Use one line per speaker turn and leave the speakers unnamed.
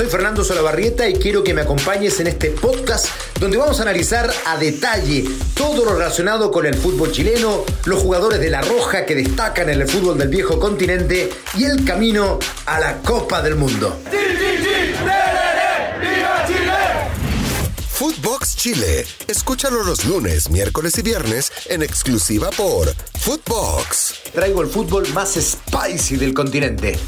Soy Fernando Solabarrieta y quiero que me acompañes en este podcast donde vamos a analizar a detalle todo lo relacionado con el fútbol chileno, los jugadores de La Roja que destacan en el fútbol del viejo continente y el camino a la Copa del Mundo.
Footbox Chile. Escúchalo los lunes, miércoles y viernes en exclusiva por Footbox.
Traigo el fútbol más spicy del continente.